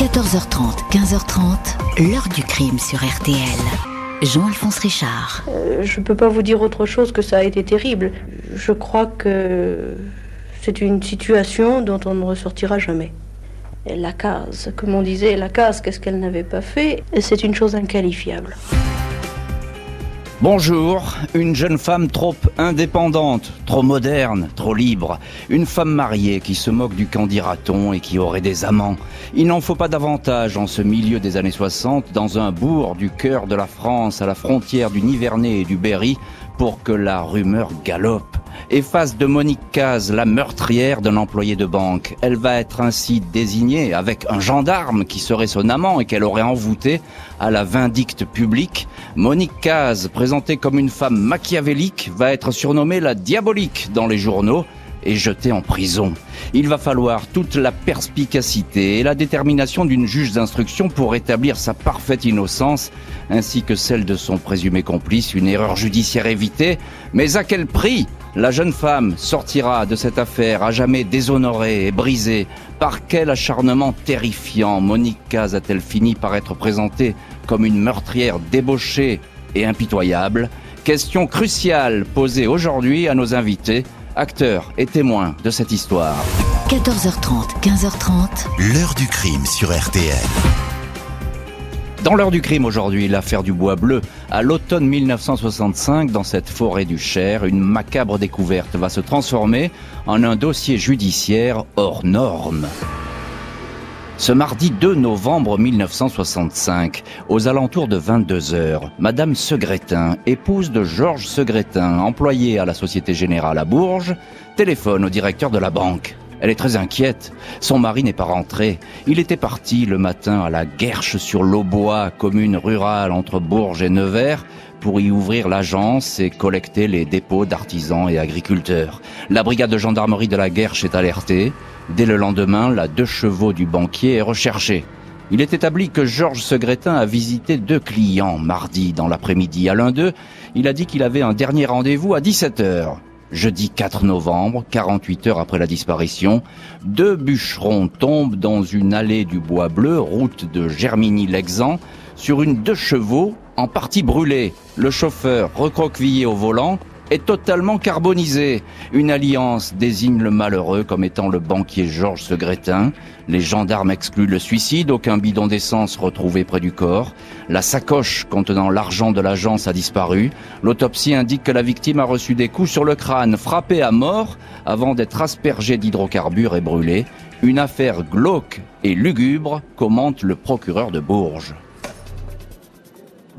14h30, 15h30, l'heure du crime sur RTL. Jean-Alphonse Richard. Euh, je ne peux pas vous dire autre chose que ça a été terrible. Je crois que c'est une situation dont on ne ressortira jamais. La case, comme on disait, la case, qu'est-ce qu'elle n'avait pas fait? C'est une chose inqualifiable. Bonjour, une jeune femme trop indépendante, trop moderne, trop libre. Une femme mariée qui se moque du candidaton et qui aurait des amants. Il n'en faut pas davantage en ce milieu des années 60, dans un bourg du cœur de la France, à la frontière du Nivernais et du Berry, pour que la rumeur galope efface de Monique Caz la meurtrière d'un employé de banque. Elle va être ainsi désignée avec un gendarme qui serait son amant et qu'elle aurait envoûté à la vindicte publique. Monique Caz, présentée comme une femme machiavélique, va être surnommée la diabolique dans les journaux et jetée en prison. Il va falloir toute la perspicacité et la détermination d'une juge d'instruction pour établir sa parfaite innocence, ainsi que celle de son présumé complice, une erreur judiciaire évitée. Mais à quel prix la jeune femme sortira de cette affaire à jamais déshonorée et brisée? Par quel acharnement terrifiant Monique Caz a-t-elle fini par être présentée comme une meurtrière débauchée et impitoyable? Question cruciale posée aujourd'hui à nos invités, acteurs et témoins de cette histoire. 14h30, 15h30. L'heure du crime sur RTL. Dans l'heure du crime aujourd'hui, l'affaire du bois bleu. À l'automne 1965, dans cette forêt du Cher, une macabre découverte va se transformer en un dossier judiciaire hors norme. Ce mardi 2 novembre 1965, aux alentours de 22 heures, Madame Segretin, épouse de Georges Segretin, employé à la Société Générale à Bourges, téléphone au directeur de la banque. Elle est très inquiète. Son mari n'est pas rentré. Il était parti le matin à la Guerche sur l'Aubois, commune rurale entre Bourges et Nevers, pour y ouvrir l'agence et collecter les dépôts d'artisans et agriculteurs. La brigade de gendarmerie de la Guerche est alertée. Dès le lendemain, la deux chevaux du banquier est recherchée. Il est établi que Georges Segretin a visité deux clients mardi dans l'après-midi. À l'un d'eux, il a dit qu'il avait un dernier rendez-vous à 17 heures. Jeudi 4 novembre, 48 heures après la disparition, deux bûcherons tombent dans une allée du Bois Bleu, route de Germigny-Lexan, sur une deux chevaux en partie brûlée. Le chauffeur, recroquevillé au volant, est totalement carbonisé. Une alliance désigne le malheureux comme étant le banquier Georges Segretin. Les gendarmes excluent le suicide, aucun bidon d'essence retrouvé près du corps. La sacoche contenant l'argent de l'agence a disparu. L'autopsie indique que la victime a reçu des coups sur le crâne, frappé à mort avant d'être aspergée d'hydrocarbures et brûlée. Une affaire glauque et lugubre, commente le procureur de Bourges.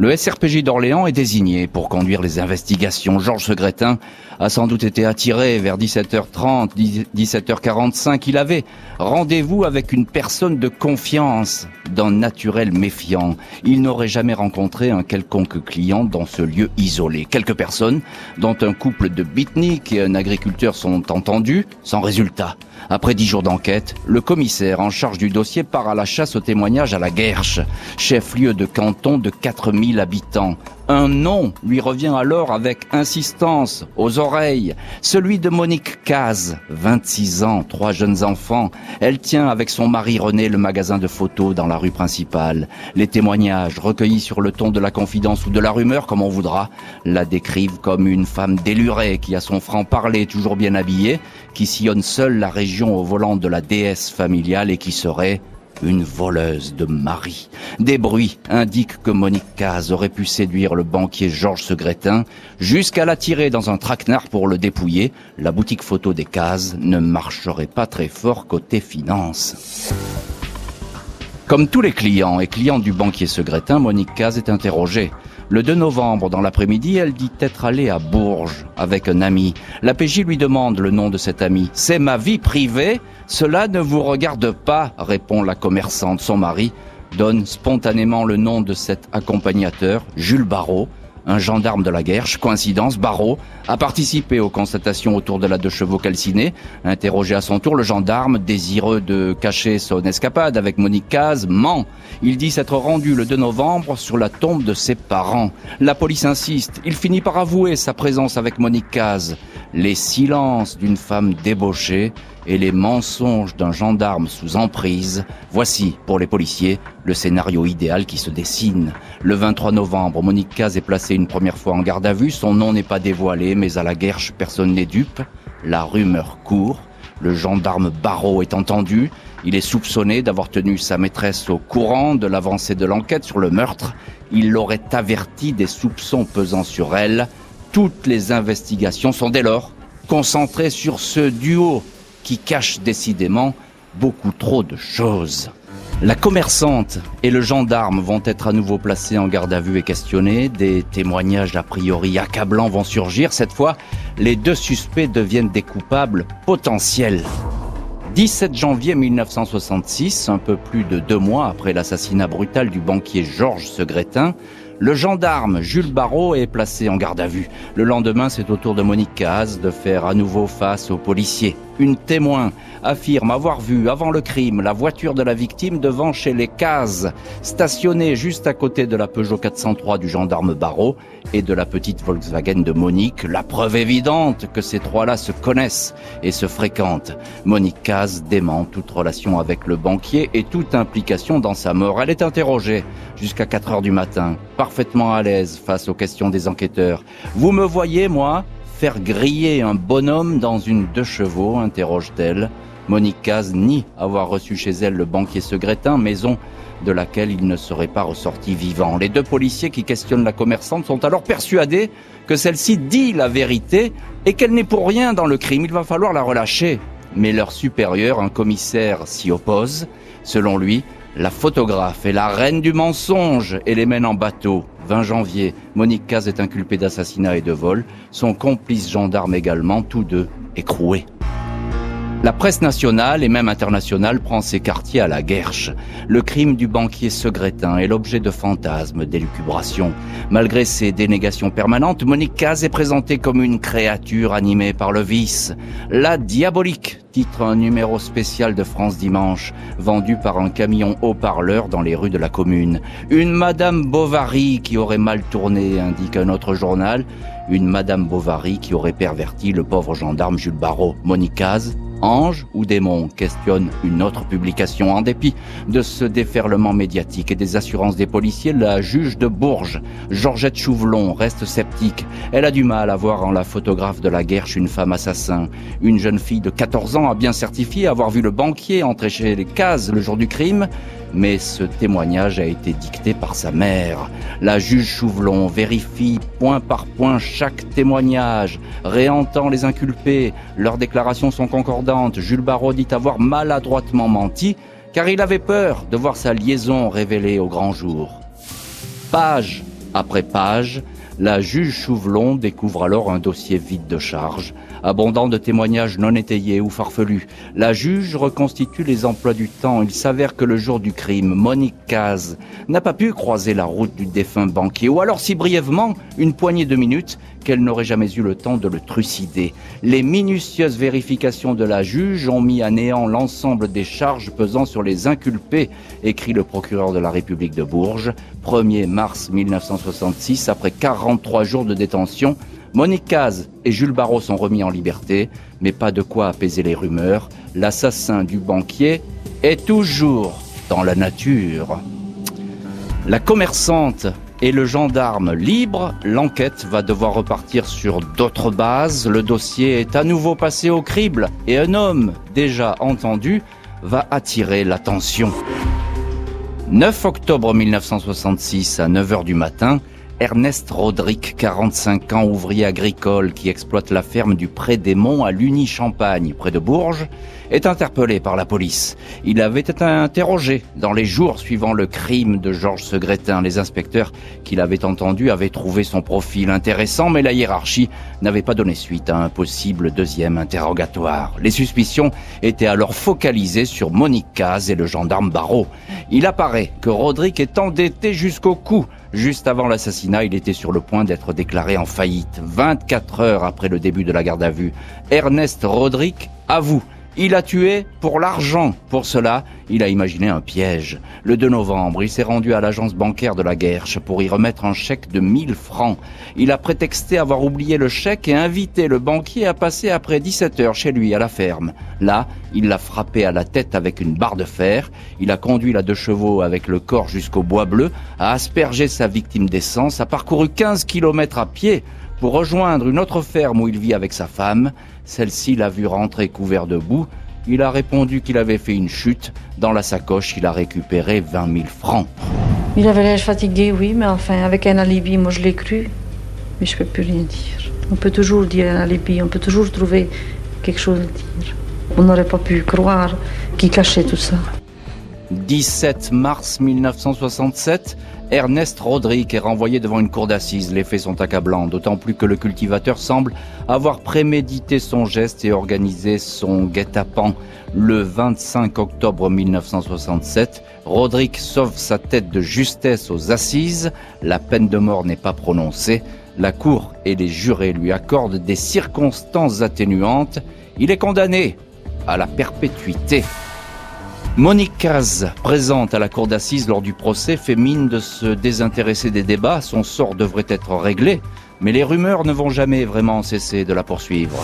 Le SRPJ d'Orléans est désigné pour conduire les investigations. Georges Segretin a sans doute été attiré vers 17h30, 17h45. Il avait rendez-vous avec une personne de confiance, d'un naturel méfiant. Il n'aurait jamais rencontré un quelconque client dans ce lieu isolé. Quelques personnes, dont un couple de bitniks et un agriculteur sont entendus, sans résultat. Après dix jours d'enquête, le commissaire en charge du dossier part à la chasse aux témoignages à la Guerche, chef-lieu de canton de 4000 habitants. Un nom lui revient alors avec insistance aux oreilles, celui de Monique Caz, 26 ans, trois jeunes enfants. Elle tient avec son mari René le magasin de photos dans la rue principale. Les témoignages, recueillis sur le ton de la confidence ou de la rumeur, comme on voudra, la décrivent comme une femme délurée qui a son franc-parler toujours bien habillée, qui sillonne seule la région au volant de la déesse familiale et qui serait une voleuse de mari. Des bruits indiquent que Monique Caz aurait pu séduire le banquier Georges Segretin jusqu'à l'attirer dans un traquenard pour le dépouiller. La boutique photo des Caz ne marcherait pas très fort côté finance. Comme tous les clients et clientes du banquier Segretin, Monique Caz est interrogée. Le 2 novembre, dans l'après-midi, elle dit être allée à Bourges avec un ami. La PJ lui demande le nom de cet ami. C'est ma vie privée Cela ne vous regarde pas, répond la commerçante. Son mari donne spontanément le nom de cet accompagnateur, Jules Barrault, un gendarme de la guerre, coïncidence, Barreau, a participé aux constatations autour de la deux chevaux calcinés. Interrogé à son tour, le gendarme, désireux de cacher son escapade avec Monique Caz, ment. Il dit s'être rendu le 2 novembre sur la tombe de ses parents. La police insiste. Il finit par avouer sa présence avec Monique Caz. Les silences d'une femme débauchée et les mensonges d'un gendarme sous emprise, voici, pour les policiers, le scénario idéal qui se dessine. Le 23 novembre, Monique Caz est placée une première fois en garde à vue. Son nom n'est pas dévoilé, mais à la guerche, personne n'est dupe. La rumeur court. Le gendarme Barrault est entendu. Il est soupçonné d'avoir tenu sa maîtresse au courant de l'avancée de l'enquête sur le meurtre. Il l'aurait averti des soupçons pesant sur elle. Toutes les investigations sont dès lors concentrées sur ce duo qui cache décidément beaucoup trop de choses. La commerçante et le gendarme vont être à nouveau placés en garde à vue et questionnés. Des témoignages a priori accablants vont surgir. Cette fois, les deux suspects deviennent des coupables potentiels. 17 janvier 1966, un peu plus de deux mois après l'assassinat brutal du banquier Georges Segretin, le gendarme Jules Barrault est placé en garde à vue. Le lendemain, c'est au tour de Monique Caz de faire à nouveau face aux policiers. Une témoin affirme avoir vu avant le crime la voiture de la victime devant chez les Cases, stationnée juste à côté de la Peugeot 403 du gendarme Barrault et de la petite Volkswagen de Monique, la preuve évidente que ces trois-là se connaissent et se fréquentent. Monique Caz dément toute relation avec le banquier et toute implication dans sa mort. Elle est interrogée jusqu'à 4 heures du matin, parfaitement à l'aise face aux questions des enquêteurs. Vous me voyez, moi, faire griller un bonhomme dans une deux chevaux interroge-t-elle. Monique Caz nie avoir reçu chez elle le banquier Segretin, maison de laquelle il ne serait pas ressorti vivant. Les deux policiers qui questionnent la commerçante sont alors persuadés que celle-ci dit la vérité et qu'elle n'est pour rien dans le crime. Il va falloir la relâcher. Mais leur supérieur, un commissaire, s'y oppose. Selon lui, la photographe est la reine du mensonge et les mène en bateau. 20 janvier, Monique Caz est inculpée d'assassinat et de vol. Son complice gendarme également, tous deux écroués. La presse nationale et même internationale prend ses quartiers à la guerche. Le crime du banquier Segretin est l'objet de fantasmes, d'élucubrations. Malgré ses dénégations permanentes, Monique Caz est présentée comme une créature animée par le vice. La diabolique, titre un numéro spécial de France Dimanche, vendu par un camion haut-parleur dans les rues de la commune. Une Madame Bovary qui aurait mal tourné, indique un autre journal. Une Madame Bovary qui aurait perverti le pauvre gendarme Jules Barrault. Monique Ange ou démon questionne une autre publication. En dépit de ce déferlement médiatique et des assurances des policiers, la juge de Bourges, Georgette Chouvelon, reste sceptique. Elle a du mal à voir en la photographe de la Guerche une femme assassin. Une jeune fille de 14 ans a bien certifié avoir vu le banquier entrer chez les cases le jour du crime mais ce témoignage a été dicté par sa mère. La juge Chouvelon vérifie point par point chaque témoignage, réentend les inculpés, leurs déclarations sont concordantes. Jules Barraud dit avoir maladroitement menti, car il avait peur de voir sa liaison révélée au grand jour. Page après page, la juge Chouvelon découvre alors un dossier vide de charges, abondant de témoignages non étayés ou farfelus. La juge reconstitue les emplois du temps. Il s'avère que le jour du crime, Monique Caz n'a pas pu croiser la route du défunt banquier, ou alors si brièvement, une poignée de minutes, qu'elle n'aurait jamais eu le temps de le trucider. Les minutieuses vérifications de la juge ont mis à néant l'ensemble des charges pesant sur les inculpés, écrit le procureur de la République de Bourges, 1er mars 1966, après 43 jours de détention. Monique Caz et Jules Barrault sont remis en liberté, mais pas de quoi apaiser les rumeurs. L'assassin du banquier est toujours dans la nature. La commerçante et le gendarme libre, l'enquête va devoir repartir sur d'autres bases. Le dossier est à nouveau passé au crible et un homme déjà entendu va attirer l'attention. 9 octobre 1966 à 9h du matin, Ernest Rodrigue, 45 ans, ouvrier agricole qui exploite la ferme du Pré des Monts à Luny-Champagne, près de Bourges, est interpellé par la police. Il avait été interrogé dans les jours suivant le crime de Georges Segretin. Les inspecteurs qui l'avaient entendu avaient trouvé son profil intéressant, mais la hiérarchie n'avait pas donné suite à un possible deuxième interrogatoire. Les suspicions étaient alors focalisées sur Monique Caz et le gendarme Barrault. Il apparaît que Rodrigue est endetté jusqu'au cou Juste avant l'assassinat, il était sur le point d'être déclaré en faillite. 24 heures après le début de la garde à vue, Ernest Rodrigue avoue Il a tué pour l'argent. Pour cela, il a imaginé un piège. Le 2 novembre, il s'est rendu à l'agence bancaire de la Guerche pour y remettre un chèque de 1000 francs. Il a prétexté avoir oublié le chèque et invité le banquier à passer après 17 heures chez lui à la ferme. Là, il l'a frappé à la tête avec une barre de fer. Il a conduit la deux chevaux avec le corps jusqu'au bois bleu, a aspergé sa victime d'essence, a parcouru 15 kilomètres à pied pour rejoindre une autre ferme où il vit avec sa femme. Celle-ci l'a vu rentrer couvert de boue. Il a répondu qu'il avait fait une chute. Dans la sacoche, il a récupéré 20 000 francs. Il avait l'air fatigué, oui, mais enfin, avec un alibi, moi je l'ai cru. Mais je ne peux plus rien dire. On peut toujours dire un alibi, on peut toujours trouver quelque chose à dire. On n'aurait pas pu croire qu'il cachait tout ça. 17 mars 1967, Ernest Rodrigue est renvoyé devant une cour d'assises. Les faits sont accablants, d'autant plus que le cultivateur semble avoir prémédité son geste et organisé son guet-apens. Le 25 octobre 1967, Rodrigue sauve sa tête de justesse aux assises. La peine de mort n'est pas prononcée. La cour et les jurés lui accordent des circonstances atténuantes. Il est condamné à la perpétuité. Monique Caz, présente à la cour d'assises lors du procès, fait mine de se désintéresser des débats. Son sort devrait être réglé, mais les rumeurs ne vont jamais vraiment cesser de la poursuivre.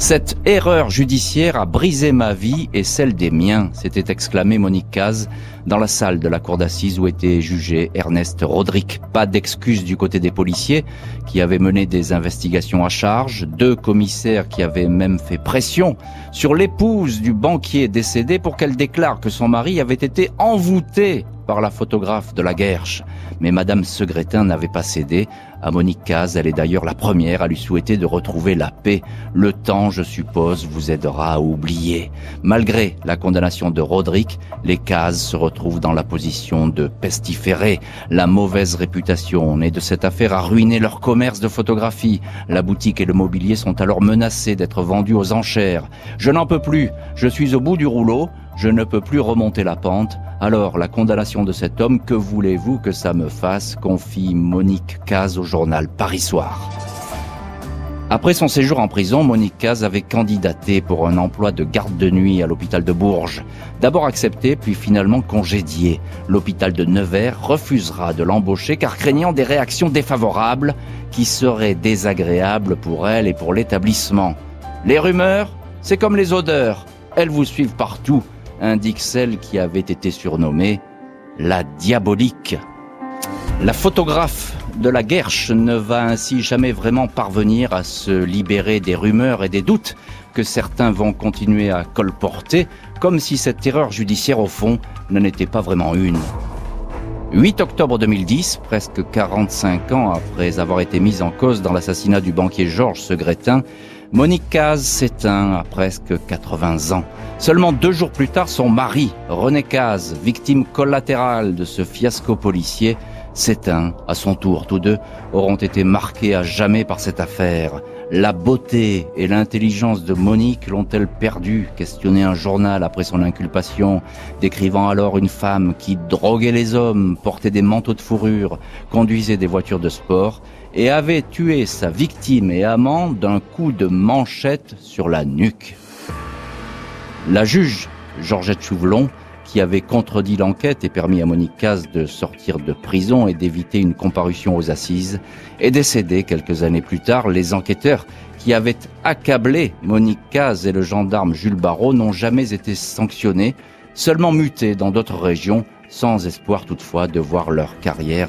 Cette erreur judiciaire a brisé ma vie et celle des miens, s'était exclamé Monique Caz dans la salle de la cour d'assises où était jugé Ernest Rodrigue. Pas d'excuse du côté des policiers qui avaient mené des investigations à charge, deux commissaires qui avaient même fait pression sur l'épouse du banquier décédé pour qu'elle déclare que son mari avait été envoûté par la photographe de la Guerche. Mais Madame Segretin n'avait pas cédé. À Monique Caz, elle est d'ailleurs la première à lui souhaiter de retrouver la paix. Le temps, je suppose, vous aidera à oublier. Malgré la condamnation de Roderick, les Caz se retrouvent dans la position de pestiférés. La mauvaise réputation née de cette affaire a ruiné leur commerce de photographie. La boutique et le mobilier sont alors menacés d'être vendus aux enchères. Je n'en peux plus. Je suis au bout du rouleau. Je ne peux plus remonter la pente. Alors, la condamnation de cet homme, que voulez-vous que ça me fasse confie Monique Caz au journal Paris Soir. Après son séjour en prison, Monique Caz avait candidaté pour un emploi de garde de nuit à l'hôpital de Bourges. D'abord accepté, puis finalement congédié. L'hôpital de Nevers refusera de l'embaucher car craignant des réactions défavorables qui seraient désagréables pour elle et pour l'établissement. Les rumeurs, c'est comme les odeurs, elles vous suivent partout indique celle qui avait été surnommée la diabolique. La photographe de la Guerche ne va ainsi jamais vraiment parvenir à se libérer des rumeurs et des doutes que certains vont continuer à colporter, comme si cette erreur judiciaire au fond n'en était pas vraiment une. 8 octobre 2010, presque 45 ans après avoir été mise en cause dans l'assassinat du banquier Georges Segretin, Monique Caz s'éteint à presque 80 ans. Seulement deux jours plus tard, son mari, René Caz, victime collatérale de ce fiasco policier, s'éteint à son tour. Tous deux auront été marqués à jamais par cette affaire. La beauté et l'intelligence de Monique l'ont-elles perdu questionné un journal après son inculpation, décrivant alors une femme qui droguait les hommes, portait des manteaux de fourrure, conduisait des voitures de sport et avait tué sa victime et amant d'un coup de manchette sur la nuque. La juge, Georgette Chouvelon, qui avait contredit l'enquête et permis à Monique Caz de sortir de prison et d'éviter une comparution aux assises, est décédée quelques années plus tard. Les enquêteurs qui avaient accablé Monique Caz et le gendarme Jules Barrault n'ont jamais été sanctionnés, seulement mutés dans d'autres régions, sans espoir toutefois de voir leur carrière